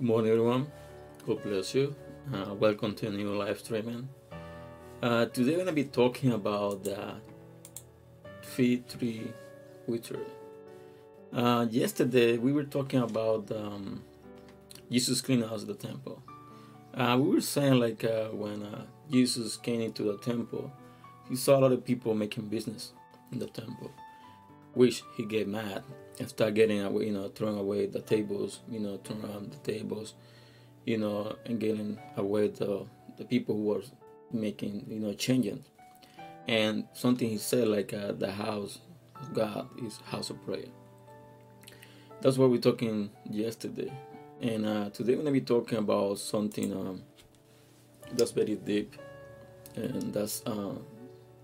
Good morning, everyone. God bless you. Uh, welcome to a new live streaming. Uh, today, we're going to be talking about the fig tree withered. Uh, yesterday, we were talking about um, Jesus cleaning out the temple. Uh, we were saying, like, uh, when uh, Jesus came into the temple, he saw a lot of people making business in the temple, which he get mad and start getting away, you know, throwing away the tables, you know, throwing around the tables, you know, and getting away the the people who were making, you know, changing. And something he said like uh, the house of God is house of prayer. That's what we're talking yesterday, and uh, today we're gonna be talking about something um, that's very deep, and that's uh,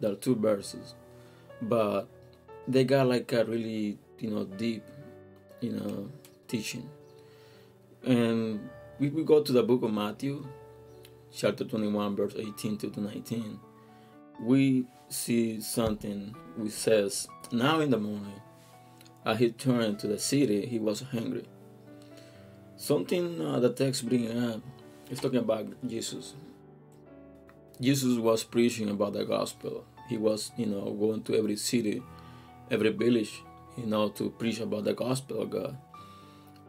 there are two verses, but they got like a really you know deep you know teaching. And we, we go to the book of matthew chapter 21 verse 18 to 19 we see something which says now in the morning as he turned to the city he was hungry. Something uh, the text bringing up is talking about jesus. Jesus was preaching about the gospel. He was you know going to every city every village you know, to preach about the gospel of God.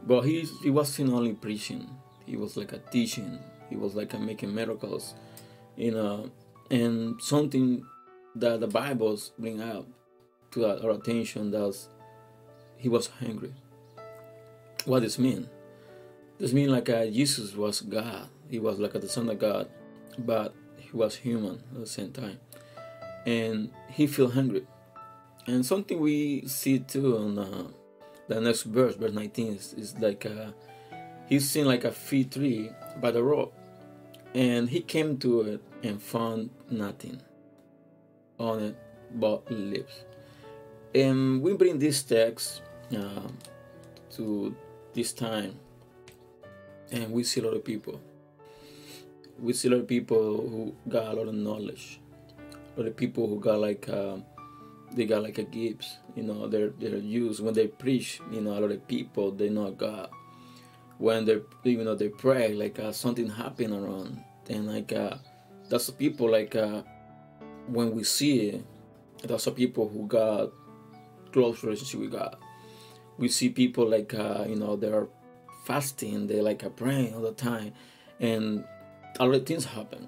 But he he wasn't only preaching; he was like a teaching. He was like a making miracles, you know, and something that the Bibles bring out to our attention that he was hungry. What does mean? This mean like uh, Jesus was God. He was like the Son of God, but he was human at the same time, and he feel hungry and something we see too on uh, the next verse, verse 19, is, is like uh, he's seen like a fig tree by the road, and he came to it and found nothing on it but leaves. And we bring this text uh, to this time, and we see a lot of people. We see a lot of people who got a lot of knowledge, a lot of people who got like. Uh, they got like a gifts, you know, they're they're used when they preach, you know, a lot of people they know God. When they you know they pray, like uh, something happen around, and like uh, that's the people like uh, when we see it, that's the people who got close relationship with God. We see people like uh, you know they're fasting, they like are praying all the time, and a lot of things happen.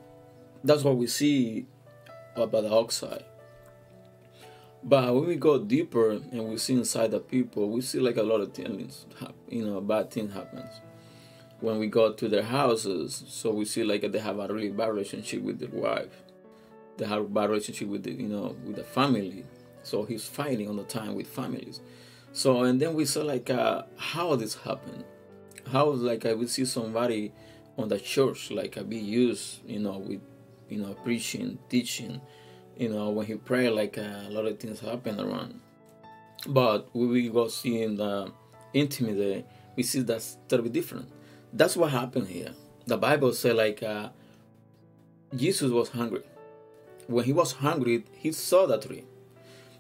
That's what we see about the outside but when we go deeper and we see inside the people, we see like a lot of things, you know, a bad thing happens. When we go to their houses, so we see like they have a really bad relationship with their wife. They have a bad relationship with the, you know, with the family. So he's fighting all the time with families. So and then we saw like uh, how this happened. How like I would see somebody on the church like I be used, you know, with you know preaching, teaching you know, when he pray, like uh, a lot of things happen around. But we go see in the intimate, we see that's totally different. That's what happened here. The Bible say like uh, Jesus was hungry. When he was hungry, he saw the tree.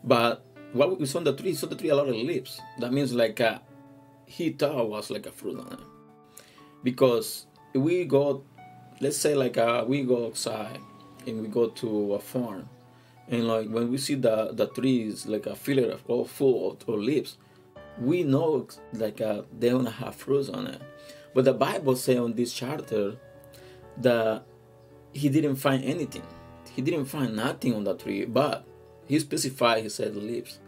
But what we saw the tree, he saw the tree a lot of leaves. That means like uh, he thought was like a fruit on it. Because we go, let's say like uh, we go outside and we go to a farm and like when we see the the trees like a filler of all full of, of leaves we know like uh, they don't have fruits on it. But the bible say on this chapter that he didn't find anything. He didn't find nothing on the tree but he specified he said leaves.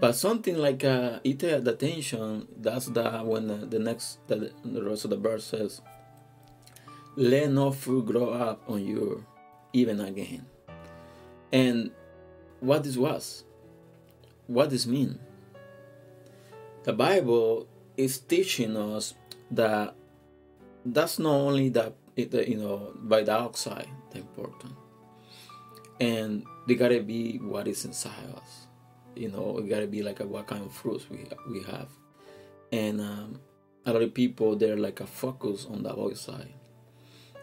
But something like uh, it the attention that's the when the, the next the, the rest of the verse says let no fruit grow up on you even again and what this was, what this mean? The Bible is teaching us that that's not only that you know by the outside the important, and they gotta be what is inside us. You know, it gotta be like a, what kind of fruits we we have, and um, a lot of people they're like a focus on the outside.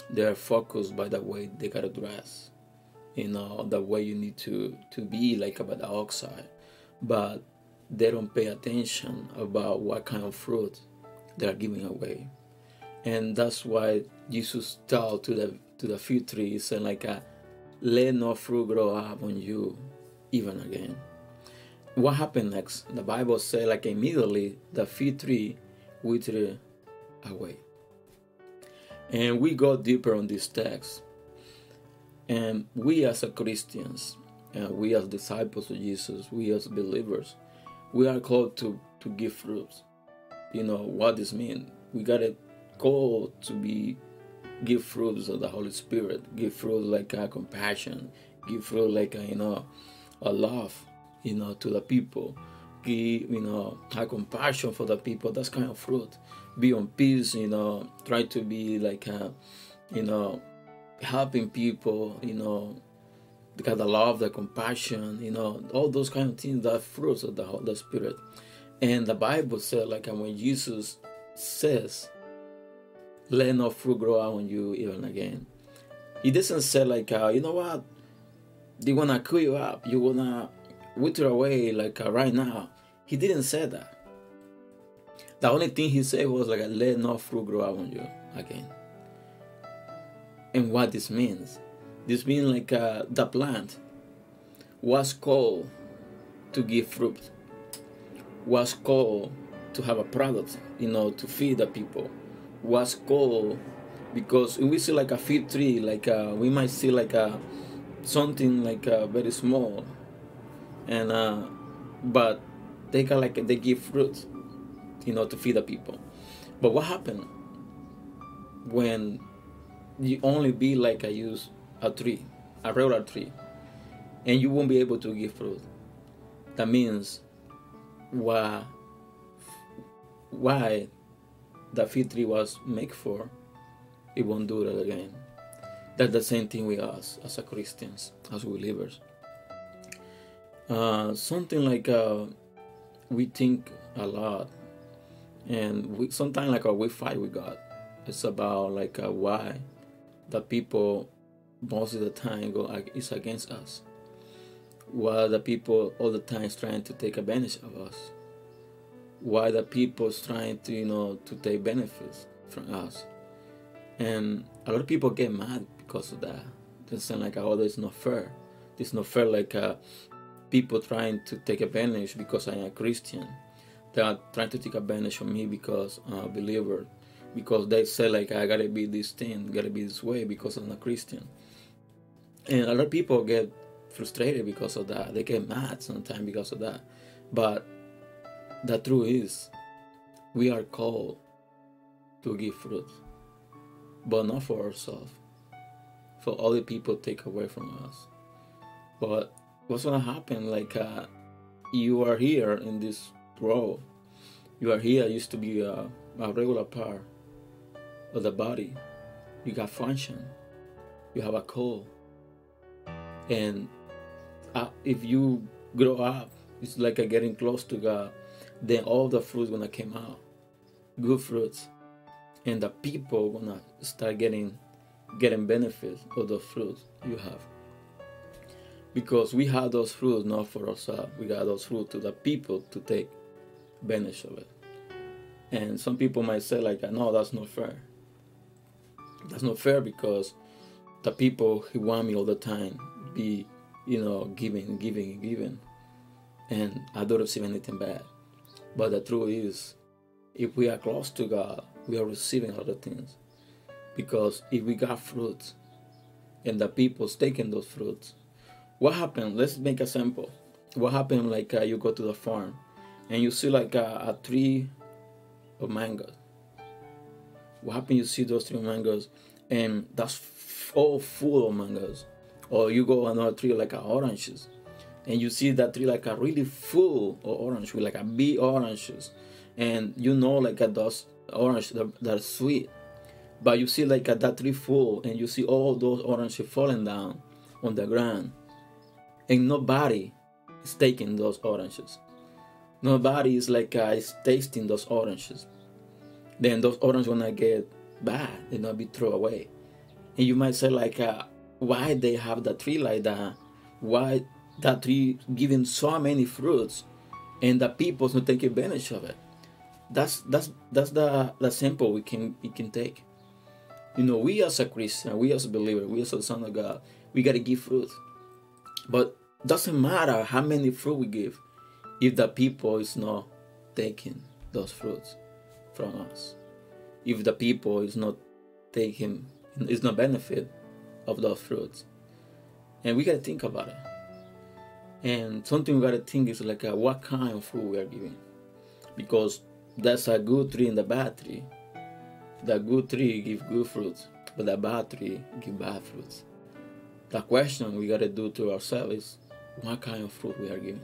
They're focused by the way they gotta dress you know the way you need to to be like about the outside but they don't pay attention about what kind of fruit they are giving away and that's why Jesus told to the to the fig tree, said like, a, "Let no fruit grow up on you, even again." What happened next? The Bible said like immediately the fig tree withered away. And we go deeper on this text. And we as a Christians, we as disciples of Jesus, we as believers, we are called to, to give fruits. You know what this means? We gotta call to be give fruits of the Holy Spirit, give fruits like a compassion, give fruit like a, you know a love, you know, to the people. Give you know have compassion for the people. That's kind of fruit. Be on peace, you know. Try to be like a, you know, helping people, you know, because the love, the compassion, you know, all those kind of things, the fruits of the Holy Spirit. And the Bible said, like when Jesus says, let no fruit grow out on you even again. He doesn't say like, uh, you know what, they wanna kill you up, you wanna wither away like uh, right now. He didn't say that. The only thing he said was like, let no fruit grow out on you again and what this means. This means like uh, the plant was called to give fruit, was called to have a product, you know, to feed the people, was called because we see like a fig tree, like uh, we might see like a something like uh, very small, and uh, but they got like they give fruit, you know, to feed the people. But what happened when you only be like a use a tree, a regular tree, and you won't be able to give fruit. That means why why the fig tree was made for, it won't do that again. That's the same thing with us as a Christians, as believers. Uh, something like uh, we think a lot, and we sometimes like uh, we fight with God. It's about like uh, why the people most of the time go is against us. Why the people all the time is trying to take advantage of us. Why the people is trying to you know to take benefits from us. And a lot of people get mad because of that. They sound like oh it's not fair. It's not fair like uh, people trying to take advantage because i'm a christian. They are trying to take advantage of me because i'm a believer because they say like I gotta be this thing, gotta be this way because I'm a Christian. And a lot of people get frustrated because of that. They get mad sometimes because of that. But the truth is, we are called to give fruit, but not for ourselves. For other people take away from us. But what's gonna happen? Like uh, you are here in this world. You are here. Used to be a, a regular part of the body. You got function. You have a call. And uh, if you grow up, it's like getting close to God. Then all the fruits gonna come out, good fruits, and the people gonna start getting getting benefits of the fruits you have. Because we have those fruits not for ourselves. We got those fruits to the people to take advantage of it. And some people might say like, "No, that's not fair." That's not fair because the people who want me all the time be you know giving giving giving. And i don't receive anything bad. But the truth is if we are close to god we are receiving other things. Because if we got fruits and the people's taking those fruits what happened? Let's make a sample. What happened? Like uh, you go to the farm and you see like a, a tree of mangoes what happened you see those three mangoes and that's all full of mangoes or you go another tree like a oranges and you see that tree like a really full of orange with like a big oranges. And you know like a those oranges that, that are sweet. But you see like a, that tree full and you see all those oranges falling down on the ground. And nobody is taking those oranges. Nobody is like uh, is tasting those oranges then those oranges gonna get bad, they not be thrown away. And you might say like, uh, why they have the tree like that? Why that tree giving so many fruits, and the people's not taking advantage of it? that's that's that's the the sample we can we can take you know we as a christian we as a believer we as a son of god we got to give fruit but doesn't matter how many fruit we give if the people is not taking those fruits from us. If the people is not taking is not benefit of those fruits. And we got to think about it. And something we got to think is like uh, what kind of fruit we are giving? Because that's a good tree and the bad tree. The good tree give good fruits but the bad tree give bad fruits. The question we got to do to ourselves is what kind of fruit we are giving?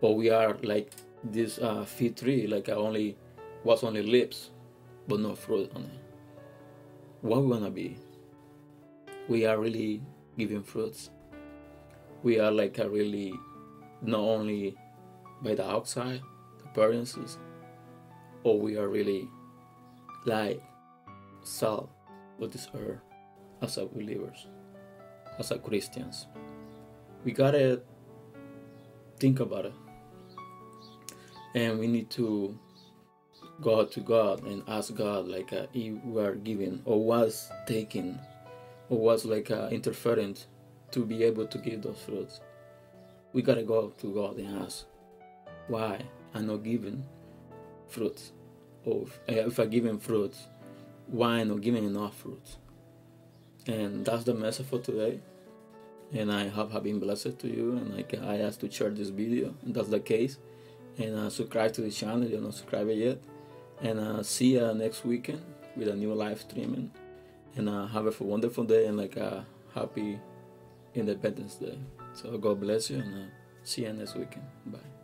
Or we are like this uh, fig tree like I only was only lips but no fruit on it. What we want to be? We are really giving fruits. We are like a really not only by the outside appearances or we are really like salt of this earth as a believers as a christians. We gotta think about it. And we need to go to god and ask god like uh, if we are giving or was taken or was like uh, interferent to be able to give those fruits we gotta go to god and ask why i'm not giving fruits or if, uh, if I'm him fruits why I'm not giving enough fruits and that's the message for today and I hope have been blessed to you. And like I ask to share this video, and that's the case. And uh, subscribe to the channel if you're not subscribed yet. And uh, see you next weekend with a new live streaming. And uh, have a wonderful day and like a happy Independence Day. So God bless you and uh, see you next weekend. Bye.